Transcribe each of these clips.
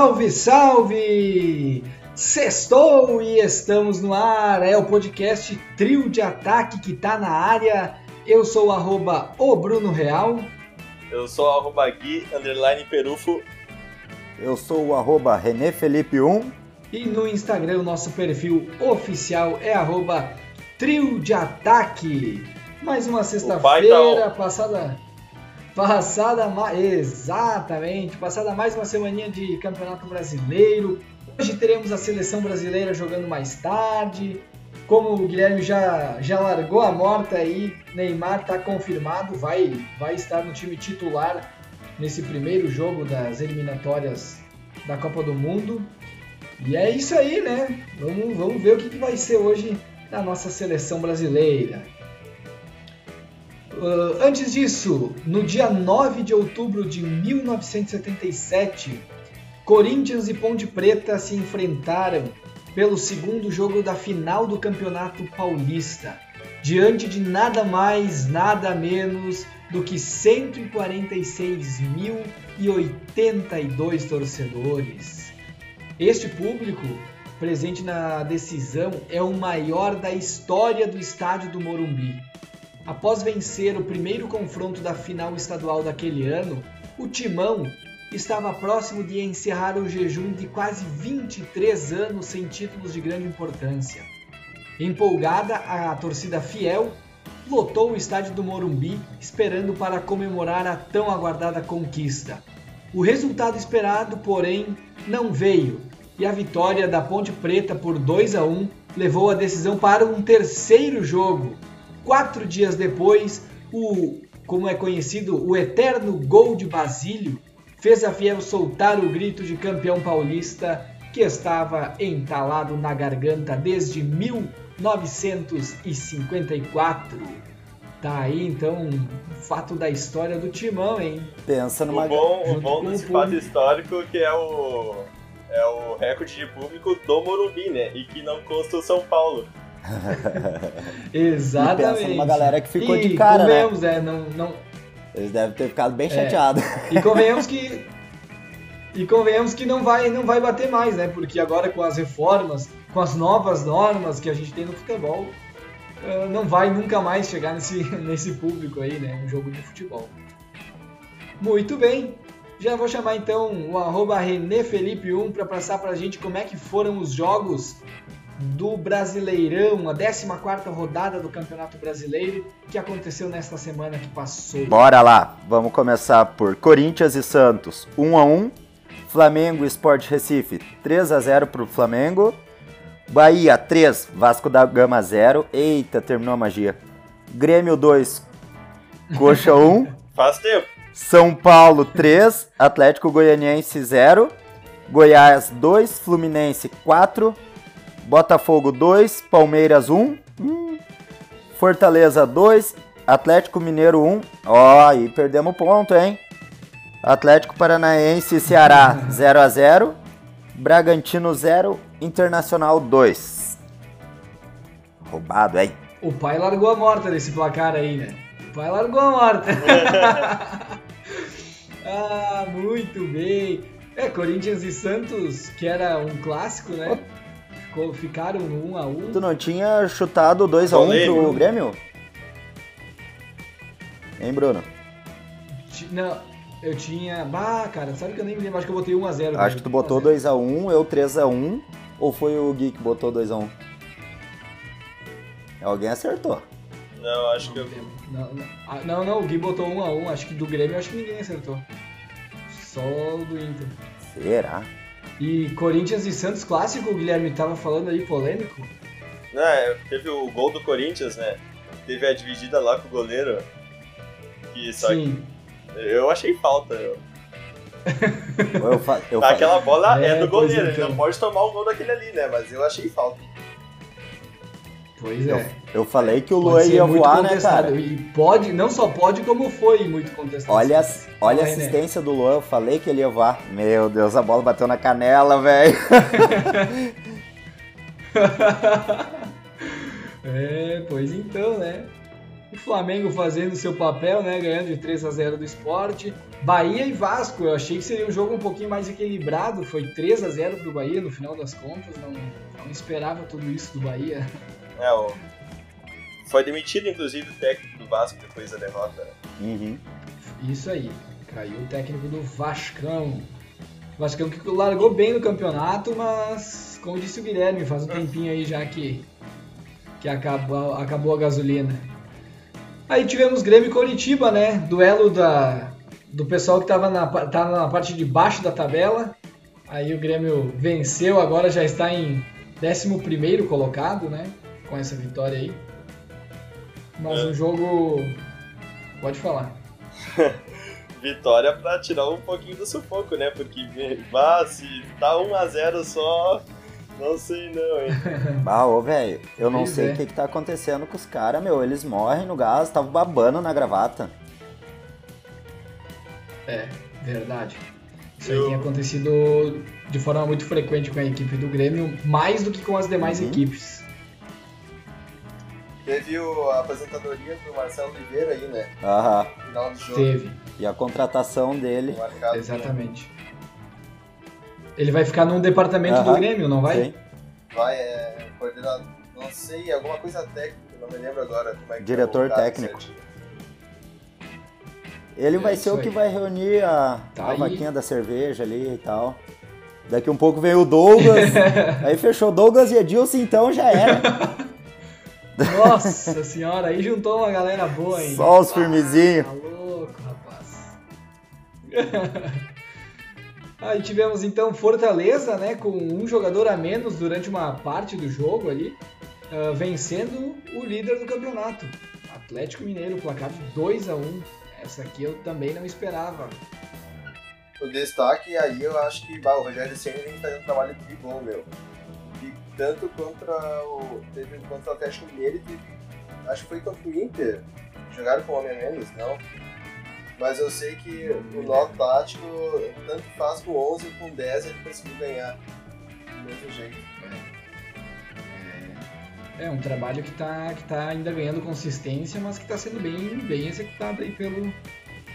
Salve, salve! Sextou e estamos no ar. É o podcast Trio de Ataque que tá na área. Eu sou o arroba o Bruno Real. Eu sou o arroba Gui, underline Perufo. Eu sou o arroba René Felipe 1. E no Instagram o nosso perfil oficial é arroba Trio de Ataque. Mais uma sexta-feira tá passada. Passada exatamente, passada mais uma semaninha de Campeonato Brasileiro. Hoje teremos a seleção brasileira jogando mais tarde. Como o Guilherme já, já largou a morta aí, Neymar está confirmado, vai, vai estar no time titular nesse primeiro jogo das eliminatórias da Copa do Mundo. E é isso aí, né? Vamos, vamos ver o que, que vai ser hoje na nossa seleção brasileira. Uh, antes disso, no dia 9 de outubro de 1977, Corinthians e Ponte Preta se enfrentaram pelo segundo jogo da final do Campeonato Paulista, diante de nada mais, nada menos do que 146.082 torcedores. Este público presente na decisão é o maior da história do estádio do Morumbi. Após vencer o primeiro confronto da final estadual daquele ano, o Timão estava próximo de encerrar o jejum de quase 23 anos sem títulos de grande importância. Empolgada, a torcida fiel lotou o estádio do Morumbi esperando para comemorar a tão aguardada conquista. O resultado esperado, porém, não veio e a vitória da Ponte Preta por 2 a 1 levou a decisão para um terceiro jogo. Quatro dias depois, o, como é conhecido, o eterno gol de Basílio fez a Fiel soltar o grito de campeão paulista que estava entalado na garganta desde 1954. Tá aí então um fato da história do Timão, hein? Pensa numa O bom, o bom desse fato histórico que é o é o recorde de público do Morumbi, né? E que não consta o São Paulo. Exatamente. E pensa numa galera que ficou e de cara, convenhamos, né? É, não, não... Eles devem ter ficado bem chateados. É. E convenhamos que e convenhamos que não vai não vai bater mais, né? Porque agora com as reformas, com as novas normas que a gente tem no futebol, eh, não vai nunca mais chegar nesse, nesse público aí, né? Um jogo de futebol. Muito bem. Já vou chamar então o arroba RenéFelipe1 para passar para a gente como é que foram os jogos do Brasileirão, a 14 rodada do Campeonato Brasileiro, que aconteceu nesta semana que passou. Bora lá, vamos começar por Corinthians e Santos, 1 a 1 Flamengo e Sport Recife, 3 a 0 para o Flamengo. Bahia 3, Vasco da Gama 0. Eita, terminou a magia. Grêmio 2, Coxa 1. Faz tempo. São Paulo 3, Atlético Goianiense 0. Goiás 2, Fluminense 4. Botafogo 2, Palmeiras 1. Hum. Fortaleza 2, Atlético Mineiro 1. Ó, aí perdemos ponto, hein? Atlético Paranaense e Ceará 0 a 0. Bragantino 0, Internacional 2. Roubado, hein? O pai largou a morta nesse placar aí, né? O pai largou a morta. ah, muito bem. É, Corinthians e Santos, que era um clássico, né? Ficaram no 1 a 1 Tu não tinha chutado 2 a 1 pro Grêmio? Hein, Bruno? Não, eu tinha. Ah, cara, sabe que eu nem me lembro, acho que eu botei 1x0. Acho que tu botou 2x1, eu 3x1. Ou foi o Gui que botou 2x1? Alguém acertou. Não, acho não, que eu. Não, não, ah, não, não, o Gui botou 1x1. Acho que do Grêmio acho que ninguém acertou. Só do Inter. Será? E Corinthians e Santos clássico, o Guilherme tava falando aí, polêmico? Não, é, teve o gol do Corinthians, né? Teve a dividida lá com o goleiro. Que só Sim. Que eu achei falta. Eu... eu fa eu Aquela bola é, É, do goleiro, então. ele não pode tomar o gol daquele ali, né? Mas eu achei falta. Pois Eu, é. eu falei que o Luan ia voar, né, cara? E pode, não só pode, como foi muito contestado. Olha, olha a né? assistência do Luan, eu falei que ele ia voar. Meu Deus, a bola bateu na canela, velho. é, pois então, né? O Flamengo fazendo seu papel, né? Ganhando de 3 a 0 do esporte. Bahia e Vasco, eu achei que seria um jogo um pouquinho mais equilibrado. Foi 3 a 0 pro Bahia no final das contas. Não, não esperava tudo isso do Bahia. É, o... foi demitido inclusive o técnico do Vasco depois da derrota. Uhum. Isso aí. Caiu o técnico do Vascão. O Vascão que largou bem no campeonato, mas como disse o Guilherme, faz um tempinho aí já que, que acabou, acabou a gasolina. Aí tivemos Grêmio e Coritiba, né? Duelo da, do pessoal que estava na, tá na parte de baixo da tabela. Aí o Grêmio venceu, agora já está em 11 colocado, né? Com essa vitória aí. Mas É. um jogo. Pode falar. Vitória pra tirar um pouquinho do sufoco, né? Porque, bah, se tá 1x0 só, não sei não, hein? Ah, ô, velho, eu não Pois sei é. o que, que tá acontecendo com os caras, meu. Eles morrem no gás, tava babando na gravata. É, verdade. Isso aí tem acontecido de forma muito frequente com a equipe do Grêmio, mais do que com as demais Uhum. equipes. Teve o- a aposentadoria do Marcelo Oliveira aí, né? Aham. No final do jogo. Teve, E a contratação dele. Marcado, exatamente. Ele vai ficar num departamento do Aham, Grêmio, não vai? Sim. Vai, é. Coordenador. Não sei, alguma coisa técnica, não me lembro agora como é que Diretor é técnico. certinho. Ele É vai ser o aí. que vai reunir a, Tá a aí. vaquinha da cerveja ali e tal. Daqui um pouco vem o Douglas. aí fechou Douglas e Edilson, então já era. Nossa senhora, aí juntou uma galera boa, hein? Só os firmezinhos. Tá louco, rapaz. Aí tivemos então Fortaleza, né, com um jogador a menos durante uma parte do jogo ali, ah, vencendo o líder do campeonato, Atlético Mineiro, placar de 2 a 1 Essa aqui eu também não esperava. O destaque aí eu acho que bah, o Rogério Senna vem fazendo um trabalho de bom, meu. Tanto contra o. Teve contra o Atlético Mineiro e teve. Acho que foi contra o Inter. Jogaram com homem a menos, não. Mas eu sei que o nó tático, tanto faz com 11 ou com 10, ele conseguiu ganhar. Do mesmo jeito. É um trabalho que tá, que tá ainda ganhando consistência, mas que tá sendo bem, bem executado aí pelo,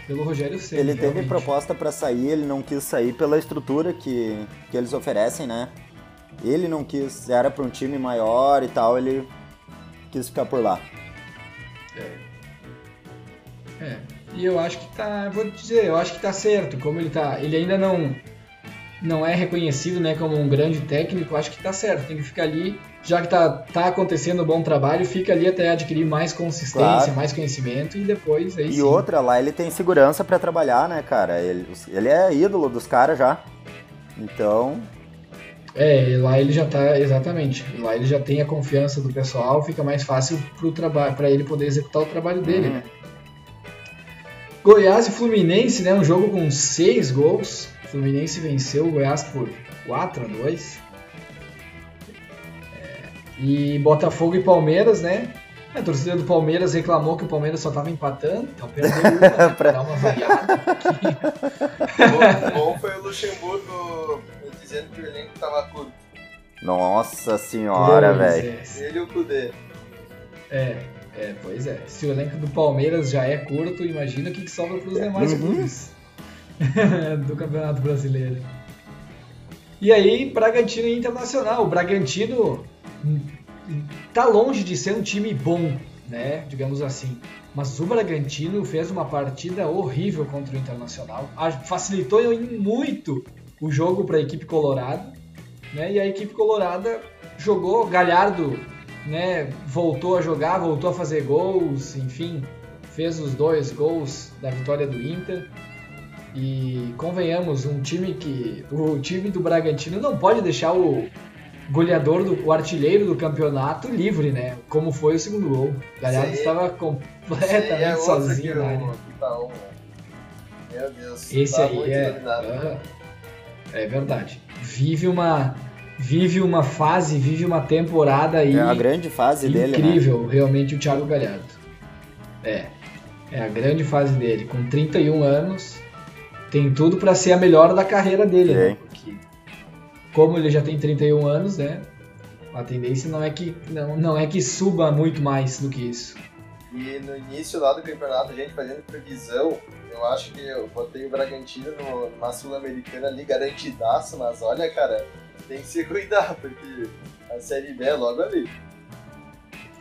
pelo Rogério Ceni. Ele teve realmente. proposta pra sair, ele não quis sair pela estrutura que, que eles oferecem, né? Ele não quis, era pra um time maior e tal, ele quis ficar por lá. É, e eu acho que tá, vou dizer, eu acho que tá certo, como ele tá, ele ainda não não é reconhecido, né, como um grande técnico, acho que tá certo, tem que ficar ali, já que tá, tá acontecendo um bom trabalho, fica ali até adquirir mais consistência, Claro. mais conhecimento e depois aí E sim. outra, lá ele tem segurança pra trabalhar, né, cara? Ele, ele é ídolo dos caras já. Então, É, e lá ele já tá, exatamente, lá ele já tem a confiança do pessoal, fica mais fácil pro trabalho, para ele poder executar o trabalho dele, Uhum. né. Goiás e Fluminense, né? Um jogo com seis gols. O Fluminense venceu o Goiás por 4 a 2. É, e Botafogo e Palmeiras, né? A torcida do Palmeiras reclamou que o Palmeiras só tava empatando, então perdeu uma, pra dar uma variada. Bom, bom foi o Luxemburgo dizendo que o elenco tava curto. nossa senhora, velho. é. Ele e o Kudê. É, é, pois é. Se o elenco do Palmeiras já é curto, imagina o que, que sobra para os demais Uhum. clubes do Campeonato Brasileiro. E aí, Bragantino e Internacional. O Bragantino hum, tá longe de ser um time bom, né? Digamos assim. Mas o Bragantino fez uma partida horrível contra o Internacional. A- Facilitou em muito o jogo para a equipe colorada. Né? E a equipe colorada jogou Galhardo né, voltou a jogar, voltou a fazer gols, enfim, fez os dois gols da vitória do Inter. E convenhamos, um time que. O time do Bragantino não pode deixar o goleador, do, o artilheiro do campeonato livre, né? Como foi o segundo gol. Galhardo Sim. estava completamente é outro sozinho na área. tá um, né? Meu Deus. Esse tá aí é. dominado. Aham. É verdade. Vive uma. Vive uma fase, vive uma temporada aí. É a grande fase dele, né? Incrível, realmente, o Thiago Galhardo. É. É a grande fase dele. Com 31 anos, tem tudo pra ser a melhor da carreira dele, né? Porque, como ele já tem 31 anos, né? A tendência não é que, não, não é que suba muito mais do que isso. E no início lá do campeonato, a gente fazendo previsão, eu acho que eu botei o Bragantino no- numa Sul-Americana ali garantidaço, mas olha, cara, tem que se cuidar, porque a Série B é logo ali.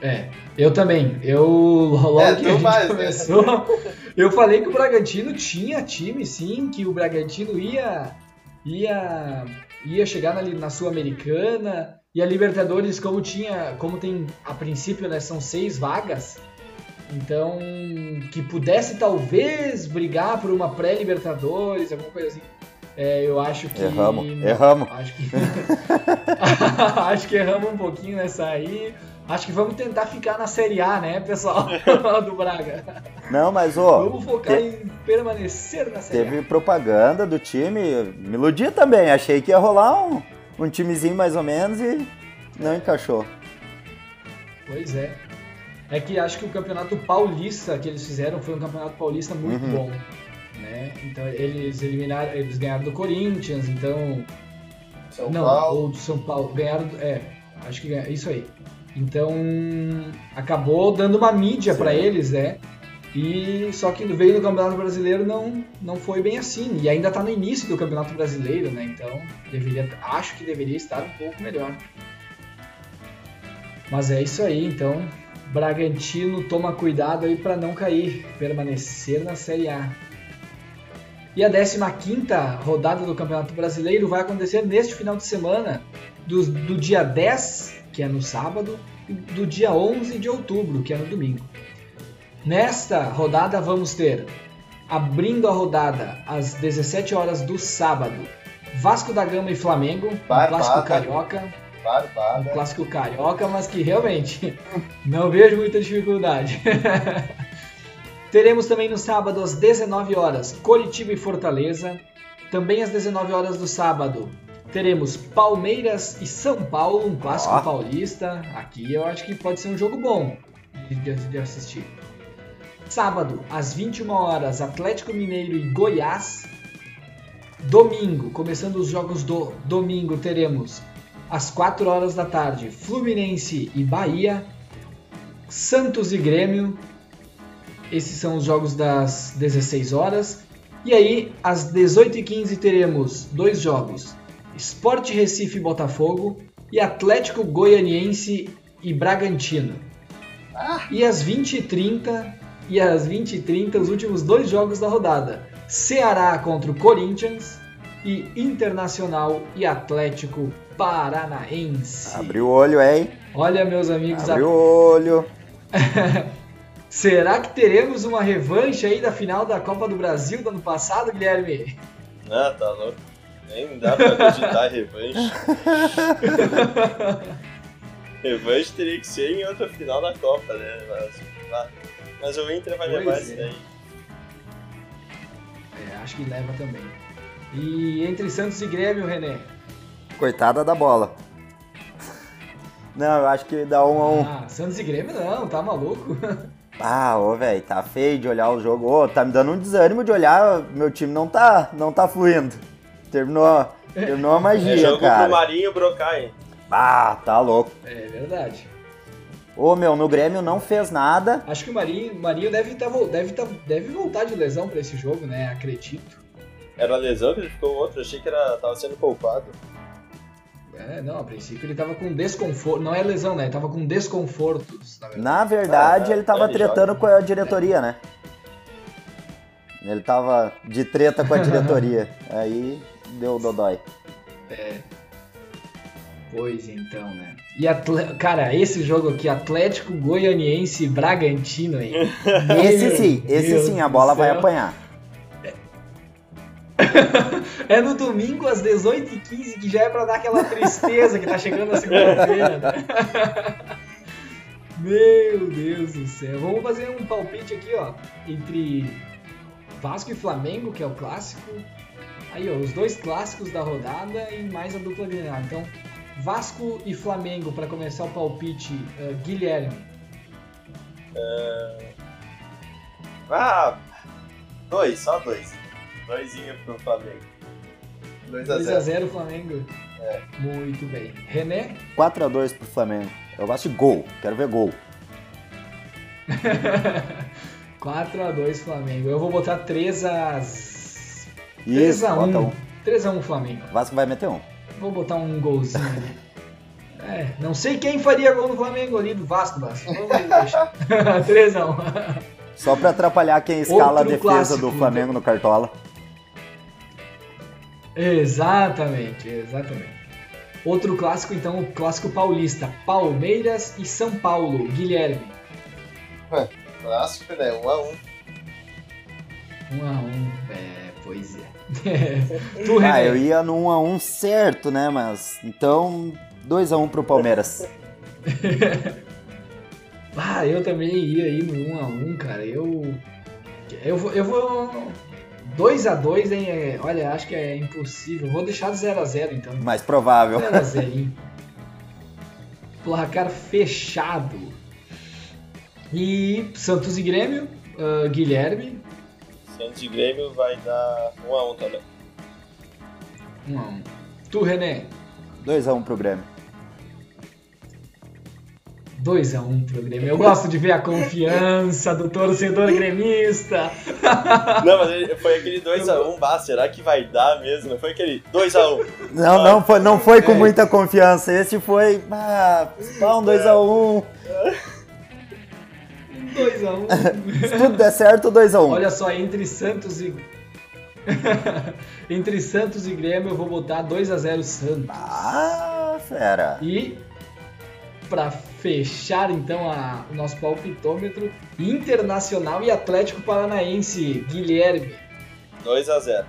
É, eu também. Eu logo É, que a gente mais, né? começou, eu falei que o Bragantino tinha time, sim, que o Bragantino ia ia ia chegar na, na Sul-Americana e a Libertadores, como tinha, como tem a princípio, né, são seis vagas. Então, que pudesse talvez brigar por uma pré-Libertadores, alguma coisa assim. É, eu acho que Erramos, erramos. Acho que acho que erramos um pouquinho nessa aí. Acho que vamos tentar ficar na Série A, né, pessoal? do Braga. Não, mas ô, Vamos focar te- em permanecer na Série teve propaganda do time, me iludi também, achei que ia rolar um, um timezinho mais ou menos e não encaixou. A. Pois é. É que acho que o campeonato paulista que eles fizeram foi um campeonato paulista muito Uhum. bom. Né? Então eles eliminaram, eles ganharam do Corinthians, então. São não, Paulo. ou do São Paulo. Ganharam. do- É, acho que ganharam. Isso aí. Então acabou dando uma mídia para eles, né? E só que veio no Campeonato Brasileiro não, não foi bem assim. E ainda tá no início do Campeonato Brasileiro, né? Então deveria, acho que deveria estar um pouco melhor. Mas é isso aí, então Bragantino toma cuidado aí para não cair, permanecer na Série A. E a 15ª rodada do Campeonato Brasileiro vai acontecer neste final de semana, do, do dia 10, que é no sábado, e do dia 11 de outubro, que é no domingo. Nesta rodada vamos ter, abrindo a rodada às 17 horas do sábado, Vasco da Gama e Flamengo, um Barbada. clássico um clássico carioca, mas que realmente não vejo muita dificuldade. Teremos também no sábado às 19 horas Coritiba e Fortaleza. Também às 19 horas do sábado teremos Palmeiras e São Paulo, um clássico Ó. paulista. Aqui eu acho que pode ser um jogo bom de, de- de assistir. Sábado às 21 horas Atlético Mineiro e Goiás. Domingo, começando os jogos do domingo, teremos às 4 horas da tarde, Fluminense e Bahia, Santos e Grêmio. Esses são os jogos das 16 horas. E aí, às 18h15, teremos dois jogos: Sport Recife e Botafogo e Atlético Goianiense e Bragantino. E às 20h30 e às 20h30, os últimos dois jogos da rodada: Ceará contra o Corinthians e Internacional e Atlético Paranaense. Abre o olho, hein? Olha, meus amigos, Abre a- o olho. será que teremos uma revanche aí da final da Copa do Brasil do ano passado, Guilherme? Ah, tá louco. Nem dá pra acreditar em revanche. revanche teria que ser em outra final da Copa, né? Mas, ah, mas o Inter vai Pois levar é. isso daí. É, acho que leva também. E entre Santos e Grêmio, René? Coitada da bola. Não, eu acho que dá um a um. Ah, Santos e Grêmio não, tá maluco? Ah, ô, velho, tá feio de olhar o jogo. Ô, tá me dando um desânimo de olhar. Meu time não tá, não tá fluindo. Terminou, terminou a É magia, jogo pro cara. Marinho Brocai. hein? Ah, tá louco. É verdade. Ô, meu, no Grêmio não fez nada. Acho que o Marinho, Marinho deve, tá, deve, tá, deve voltar de lesão pra esse jogo, né? Acredito. Era lesão que ele ficou outro, achei que era, tava sendo poupado. É, não, a princípio ele tava com desconforto. Não é lesão, né? Ele tava com desconfortos, na verdade. Na verdade, Ah, ele tava ele tretando joga. com a diretoria, né? Ele tava de treta com a diretoria. Aí deu o dodói. Pois então, né? E Atle... cara, esse jogo aqui, Atlético Goianiense Bragantino, hein? Esse sim, esse Deus sim, a bola vai apanhar. É no domingo às 18h15, que já é pra dar aquela tristeza que tá chegando na segunda-feira. Meu Deus do céu. Vamos fazer um palpite aqui, ó. Entre Vasco e Flamengo, que é o clássico. Aí, ó, os dois clássicos da rodada e mais a dupla Grenal. Então, Vasco e Flamengo para começar o palpite, eh, Guilherme. Ah, dois, só dois. Doisinho pro Flamengo. 2x0. 2x0 Flamengo. É. Muito bem. René? 4x2 pro Flamengo. Eu gosto de gol, quero ver gol. 4x2 Flamengo. Eu vou botar 3 a 3 Isso, a bota 1. um. 3 a 1 Flamengo. Vasco vai meter um. Vou botar um golzinho ali. É, não sei quem faria gol no Flamengo ali do Vasco, Vasco. Vamos deixar. 3x1. Só pra atrapalhar quem escala Outro a defesa clássico, do Flamengo no Cartola. Exatamente, exatamente. Outro clássico, então, o clássico paulista. Palmeiras e São Paulo. Guilherme. Clássico, né? 1 a 1 1 a 1 É, pois é. tu, Ah, eu ia no 1x1 certo, né? Mas. Então, 2x1 pro Palmeiras. Ah, eu também ia aí no 1 a 1 cara. Eu. Eu vou. Eu vou 2x2, hein? É, Olha, acho que é impossível. Vou deixar 0x0 então. Mais provável. 0x0. Placar fechado. E Santos e Grêmio, ah, Guilherme, Santos e Grêmio vai dar 1 a 1 também. 1x1. Tu, René, 2x1 pro Grêmio. 2x1 pro Grêmio. Eu gosto de ver a confiança do torcedor gremista. Não, mas foi aquele 2x1, bah, será que vai dar mesmo? Não foi aquele 2x1. Não, não foi, não foi com É. muita confiança. Esse foi. Ah, pá, um 2x1. 2x1. Se tudo der certo, 2x1. Olha só, entre Santos e. entre Santos e Grêmio eu vou botar 2x0 Santos. Ah, fera. E para fechar então a- o nosso palpitômetro, Internacional e Atlético Paranaense, Guilherme. 2x0.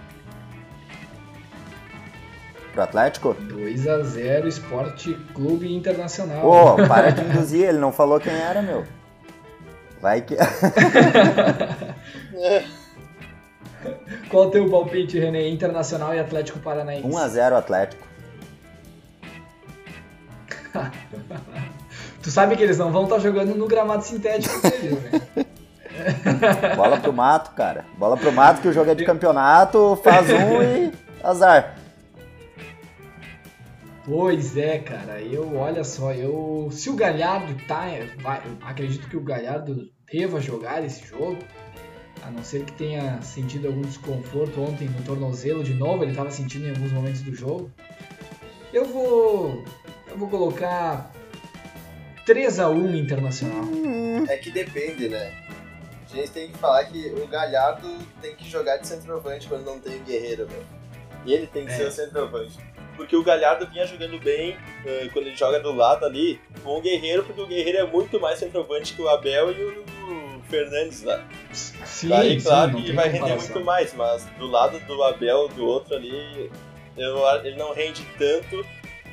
Pro Atlético? 2x0 Esporte Clube Internacional. Ô, para de induzir, ele não falou quem era, meu. Vai que. Qual o teu palpite, René? Internacional e Atlético Paranaense. 1x0 Atlético. Tu sabe que eles não vão estar jogando no gramado sintético deles, né? Bola pro mato, cara. Bola pro mato que o jogo é de campeonato, faz um e azar. Pois é, cara. Eu, olha só, eu. Se o Galhardo tá. Vai, eu acredito que o Galhardo deva jogar esse jogo. A não ser que tenha sentido algum desconforto ontem no tornozelo de novo, ele estava sentindo em alguns momentos do jogo. Eu vou. Eu vou colocar 3x1 internacional. É que depende, né? A gente tem que falar que o Galhardo tem que jogar de centroavante quando não tem o Guerreiro, meu. E ele tem que É. ser o centroavante. Porque o Galhardo vinha jogando bem eh, quando ele joga do lado ali com o Guerreiro, porque o Guerreiro é muito mais centroavante que o Abel e o Fernandes lá. Sim, Daí, sim, claro que tem vai render comparação. muito mais, mas do lado do Abel, do outro ali, eu, ele não rende tanto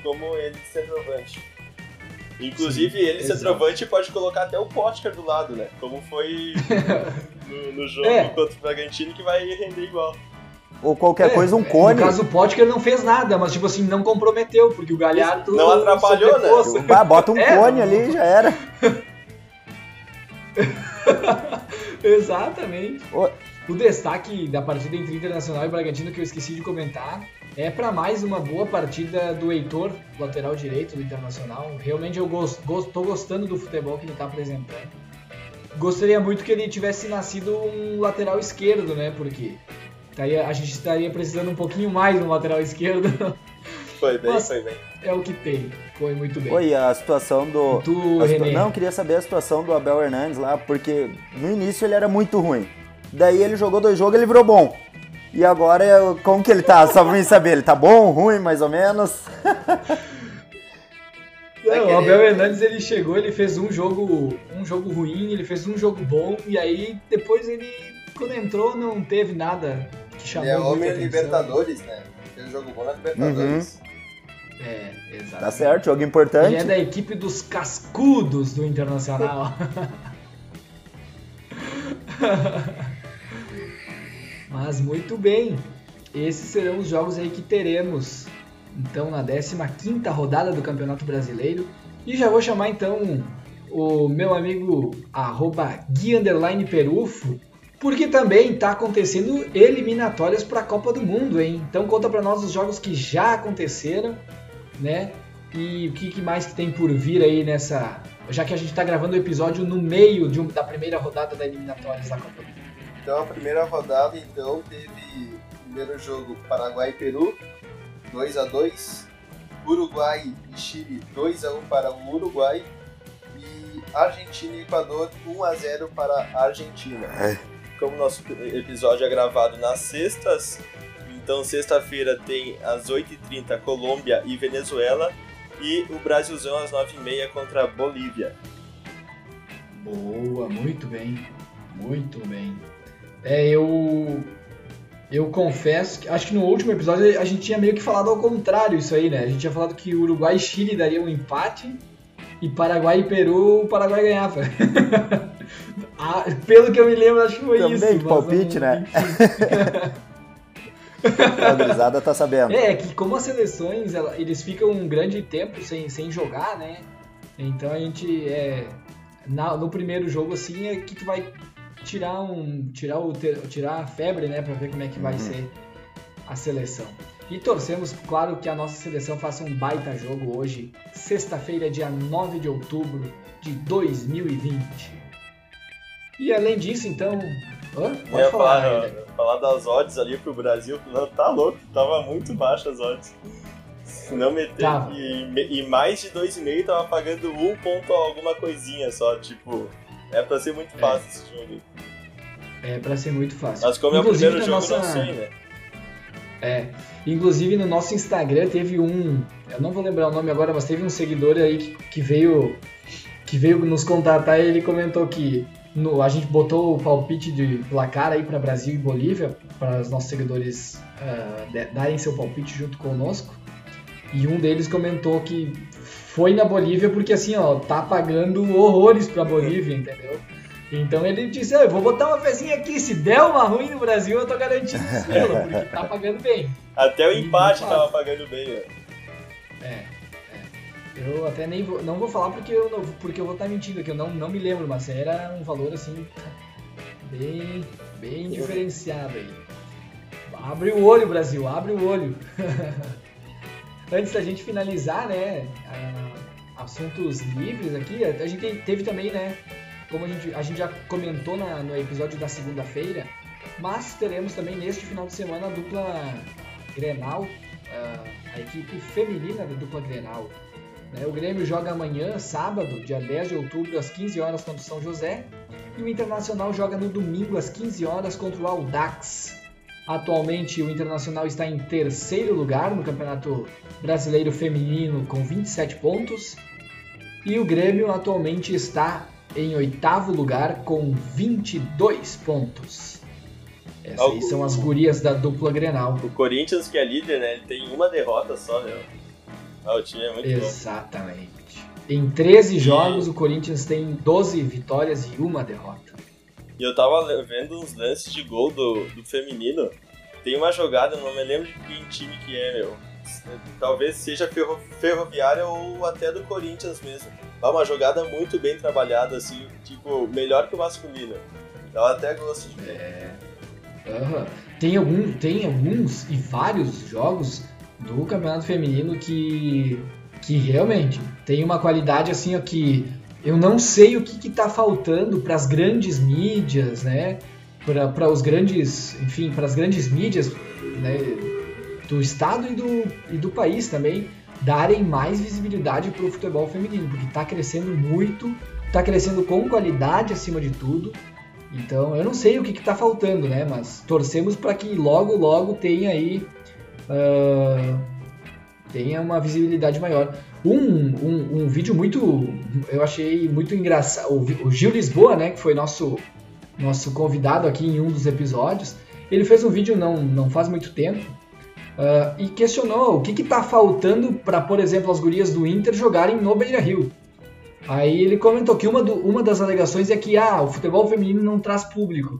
como ele de centroavante. Inclusive, Sim, ele exato. centroavante pode colocar até o Potker do lado, né? Como foi no, no jogo É. contra o Bragantino, que vai render igual. Ou qualquer É, coisa, um No cone. caso, o Potker não fez nada, mas tipo assim, não comprometeu, porque o Galhardo. Não atrapalhou, né? Ah, bota um É, cone não- ali já era. Exatamente. Ô. O destaque da partida entre Internacional e Bragantino que eu esqueci de comentar é para mais uma boa partida do Heitor, lateral direito do Internacional. Realmente eu gost, gost, tô gostando do futebol que ele está apresentando. Gostaria muito que ele tivesse nascido um lateral esquerdo, né? Porque estaria- a gente estaria precisando um pouquinho mais de um lateral esquerdo. Foi bem, Nossa. foi bem. é o que tem. Foi muito bem. Oi, a situação do. Tu, a René. Não, queria saber a situação do Abel Hernandes lá, porque no início ele era muito ruim. Daí ele jogou dois jogos ele virou bom. E agora, como que ele tá? Só pra mim saber, ele tá bom, ruim, mais ou menos? Não, o Abel Hernandes ele chegou, ele fez um jogo, um jogo ruim, ele fez um jogo bom e aí depois ele quando entrou não teve nada que chamou Ele é homem atenção. Libertadores, né? Fez jogo bom na Libertadores. É, exato. Tá certo, jogo Ele importante. é da equipe dos cascudos do Internacional. Mas muito bem. Esses serão os jogos aí que teremos. Então na 15ª rodada do Campeonato Brasileiro. E já vou chamar então o meu amigo arroba Gui Perufo, porque também está acontecendo eliminatórias para a Copa do Mundo, hein? Então conta para nós os jogos que já aconteceram, né? E o que, que mais que tem por vir aí nessa, já que a gente está gravando o episódio no meio um, da primeira rodada da eliminatórias da Copa do Mundo. Então a primeira rodada então teve primeiro jogo Paraguai e Peru, 2 a 2 Uruguai e Chile 2 a 1 para o Uruguai e Argentina e Equador 1 a 0 para a Argentina. É. Como nosso episódio é gravado nas sextas, então sexta-feira tem às 8h30 Colômbia e Venezuela e o Brasilzão às 9h30 contra a Bolívia. Boa, muito bem. Muito bem. É, eu. Eu confesso que. Acho que no último episódio a gente tinha meio que falado ao contrário isso aí, né? A gente tinha falado que Uruguai e Chile daria um empate e Paraguai e Peru o Paraguai ganhava. ah, pelo que eu me lembro, acho que foi Também isso. de mas palpite, não- né? A gurizada tá sabendo. É, que como as seleções, ela- eles ficam um grande tempo sem, sem jogar, né? Então a gente é. na- no primeiro jogo, assim, é que tu vai tirar um. tirar, o, tirar a febre, né? Pra ver como é que vai Uhum. ser a seleção. E torcemos, claro, que a nossa seleção faça um baita jogo hoje, sexta-feira, dia 9 de outubro de 2020. E além disso, então. Hã? Eu Pode ia falar, falar, das odds ali pro Brasil, não, tá louco, tava muito baixa as odds. Se não meter. Tava. E, e mais de 2,5 tava pagando um ponto alguma coisinha só, tipo. É pra ser muito fácil esse jogo. É, pra ser muito fácil. Mas como é o Inclusive, primeiro jogo, nossa- não sei, né? É. Inclusive no nosso Instagram teve um. Eu não vou lembrar o nome agora, mas teve um seguidor aí que, que veio. Que veio nos contatar e ele comentou que no- a gente botou o palpite de placar aí para Brasil e Bolívia, para os nossos seguidores de- darem seu palpite junto conosco. E um deles comentou que foi na Bolívia porque assim, ó, tá pagando horrores pra Bolívia, entendeu? Então ele disse, "Ah, eu vou botar uma fezinha aqui, se der uma ruim no Brasil, eu tô garantindo selo, porque tá pagando bem. Até o empate tava pagando bem, né? É, é. Eu até nem vou, não vou falar porque eu, não, porque eu vou estar mentindo aqui, eu não, não me lembro, mas era um valor assim, bem, bem diferenciado aí. Abre o olho, Brasil, abre o olho. Antes da gente finalizar, né, assuntos livres aqui, a gente teve também, né, como a gente, a gente já comentou na- no episódio da segunda-feira, mas teremos também neste final de semana a dupla Grenal, a equipe feminina da dupla Grenal. né? O Grêmio joga amanhã, sábado, dia 10 de outubro, às 15 horas contra o São José, e o Internacional joga no domingo, às 15 horas, contra o Audax. Atualmente, o Internacional está em terceiro lugar no Campeonato Brasileiro Feminino com 27 pontos. E o Grêmio atualmente está em oitavo lugar com 22 pontos. Essas aí são as gurias da dupla Grenal. O Corinthians, que é líder, né? Ele tem uma derrota só, meu. Ah, o time é muito bom. Exatamente. Em 13 jogos, o Corinthians tem 12 vitórias e uma derrota. E eu tava vendo uns lances de gol do, do feminino. Tem uma jogada, não me lembro de que time que é, meu. Talvez seja ferro, ferroviária ou até do Corinthians mesmo. É uma jogada muito bem trabalhada, assim, tipo, melhor que o masculino. Dá até gosto de ver. Aham. Tem, algum, tem alguns e vários jogos do Campeonato Feminino que, que realmente tem uma qualidade assim ó, que eu não sei o que, que tá faltando para as grandes mídias, né? Para os grandes, enfim, para as grandes mídias né, do estado e do, e do país também darem mais visibilidade para o futebol feminino, porque está crescendo muito, está crescendo com qualidade acima de tudo. Então, eu não sei o que está faltando, né? Mas torcemos para que logo, logo tenha aí ah, tenha uma visibilidade maior. Um, um, um vídeo muito, eu achei muito engraçado. O, o Gil Lisboa, né? Que foi nosso nosso convidado aqui em um dos episódios. Ele fez um vídeo não não faz muito tempo ah, e questionou o que está faltando para, por exemplo, as gurias do Inter jogarem no Beira Rio. Aí ele comentou que uma, do- uma das alegações é que ah, o futebol feminino não traz público.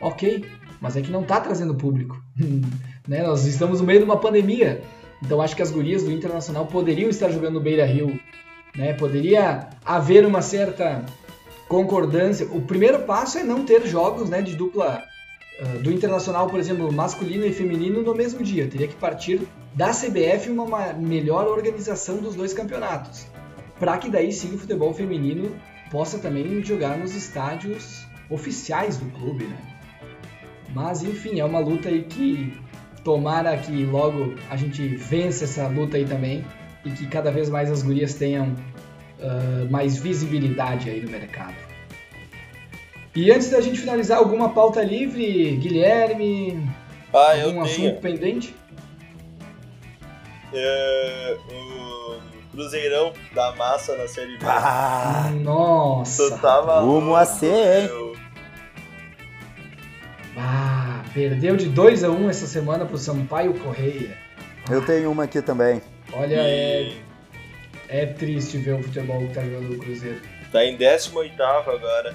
Ok, mas é que não está trazendo público. né? Nós estamos no meio de uma pandemia. Então acho que as gurias do Internacional poderiam estar jogando no Beira Rio. Né? Poderia haver uma certa concordância. O primeiro passo é não ter jogos né, de dupla do Internacional, por exemplo, masculino e feminino no mesmo dia. Teria que partir da CBF uma ma- melhor organização dos dois campeonatos. para que daí sim o futebol feminino possa também jogar nos estádios oficiais do clube, né? Mas enfim, é uma luta aí que tomara que logo a gente vença essa luta aí também e que cada vez mais as gurias tenham uh, mais visibilidade aí no mercado. E antes da gente finalizar, alguma pauta livre, Guilherme? Ah, algum eu assunto tenho. pendente? É, o Cruzeirão da Massa na Série B. Ah, Nossa! Tu tava rumo a ser, hein? Ah, perdeu de 2 a 1 essa semana pro Sampaio Correia. eu tenho uma aqui também. Olha, é, E é triste ver o futebol que tá jogando o Cruzeiro. tá em 18 agora,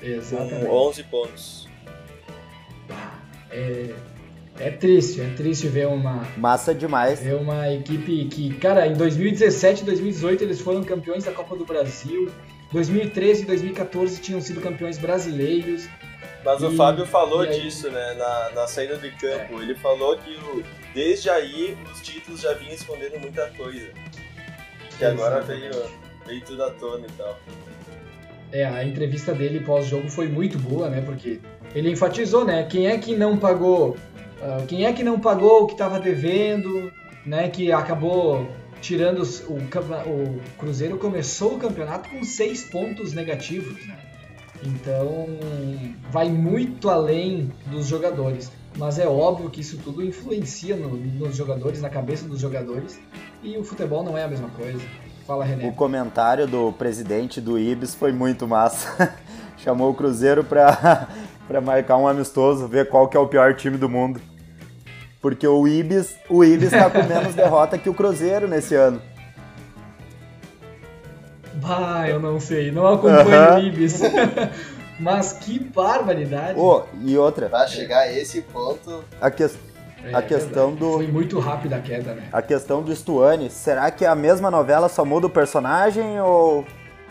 com Exatamente. 11 pontos. É, é triste, é triste ver uma, Massa demais. ver uma equipe que, cara, em 2017 e 2018 eles foram campeões da Copa do Brasil. 2013 e 2014 tinham sido campeões brasileiros. Mas o E- Fábio falou aí? disso, né, na, na saída de campo. Ele falou que o- desde aí os títulos já vinham escondendo muita coisa. Que agora veio, veio tudo à tona e tal. É, a entrevista dele pós-jogo foi muito boa, né? Porque ele enfatizou, né? Quem é que não pagou, ah, quem é que não pagou o que estava devendo, né? Que acabou tirando o, o Cruzeiro começou o campeonato com seis pontos negativos, né? Então vai muito além dos jogadores. Mas é óbvio que isso tudo influencia no- nos jogadores, na cabeça dos jogadores. E o futebol não é a mesma coisa. Fala, O René. comentário do presidente do Ibis foi muito massa. Chamou o Cruzeiro pra, pra marcar um amistoso, ver qual que é o pior time do mundo. Porque o Ibis, o Ibis tá com menos derrota que o Cruzeiro nesse ano. Bah, eu não sei, não acompanho Aham. o Ibis. Mas que barbaridade. Ô, e outra, Pra chegar a esse ponto, a, que- É, a questão verdade. do- Foi muito rápida a queda, né? a questão do Stuane, será que a mesma novela só muda o personagem ou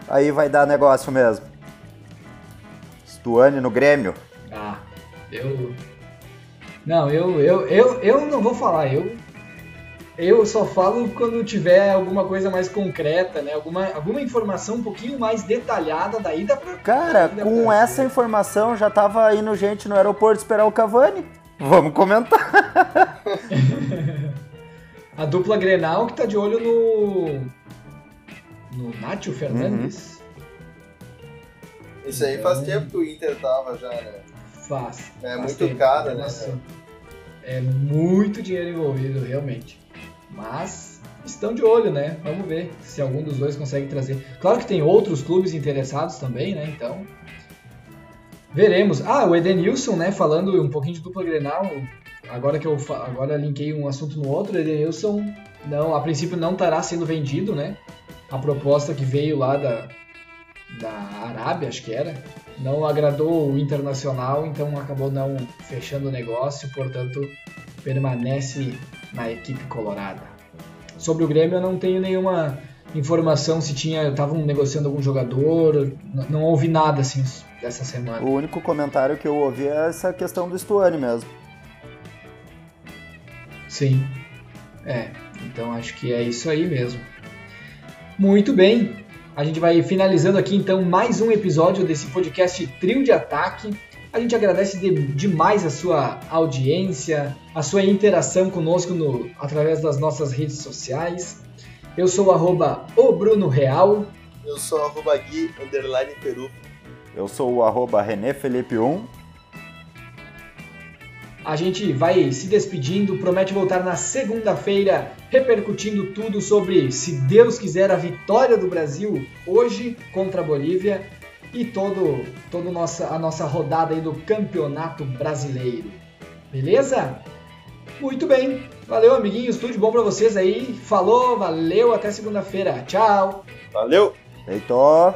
aí vai dar negócio mesmo? Stuane no Grêmio. Ah, eu. Não, eu, eu, eu, eu não vou falar, eu. Eu só falo quando tiver alguma coisa mais concreta, né? Alguma, alguma informação um pouquinho mais detalhada, daí dá pra. Cara, daí dá com pra- essa informação já tava indo gente no aeroporto esperar o Cavani. Vamos comentar. A dupla Grenal que tá de olho no. No Nátio Fernandes. isso aí faz tempo que o Inter tava já, né? Faz. É faz muito tempo, caro, é né? bastante. É muito dinheiro envolvido, realmente. Mas estão de olho, né? Vamos ver se algum dos dois consegue trazer. Claro que tem outros clubes interessados também, né? Então. Veremos. Ah, o Edenilson, né? Falando um pouquinho de dupla Grenal. Agora que eu agora linkei um assunto no outro, o Edenilson não, a princípio não estará sendo vendido, né? A proposta que veio lá da, da Arábia, acho que era, não agradou o Internacional, então acabou não fechando o negócio, portanto permanece na equipe colorada. Sobre o Grêmio eu não tenho nenhuma informação se tinha estavam negociando algum jogador, não ouvi nada assim dessa semana. O único comentário que eu ouvi é essa questão do Stuane mesmo. Sim. É, então acho que é isso aí mesmo. Muito bem. A gente vai finalizando aqui então mais um episódio desse podcast Trio de Ataque. A gente agradece de- demais a sua audiência, a sua interação conosco no- através das nossas redes sociais. Eu sou o arroba o Bruno Real. Eu sou arroba Gui, underline Peru. Eu sou o arroba René Felipe 1. A gente vai se despedindo, promete voltar na segunda-feira, repercutindo tudo sobre, se Deus quiser, a vitória do Brasil hoje contra a Bolívia e todo, toda nossa, a nossa rodada aí do Campeonato Brasileiro. Beleza? Muito bem. Valeu, amiguinhos. Tudo de bom pra vocês aí. Falou, valeu, até segunda-feira. Tchau. Valeu! Feito.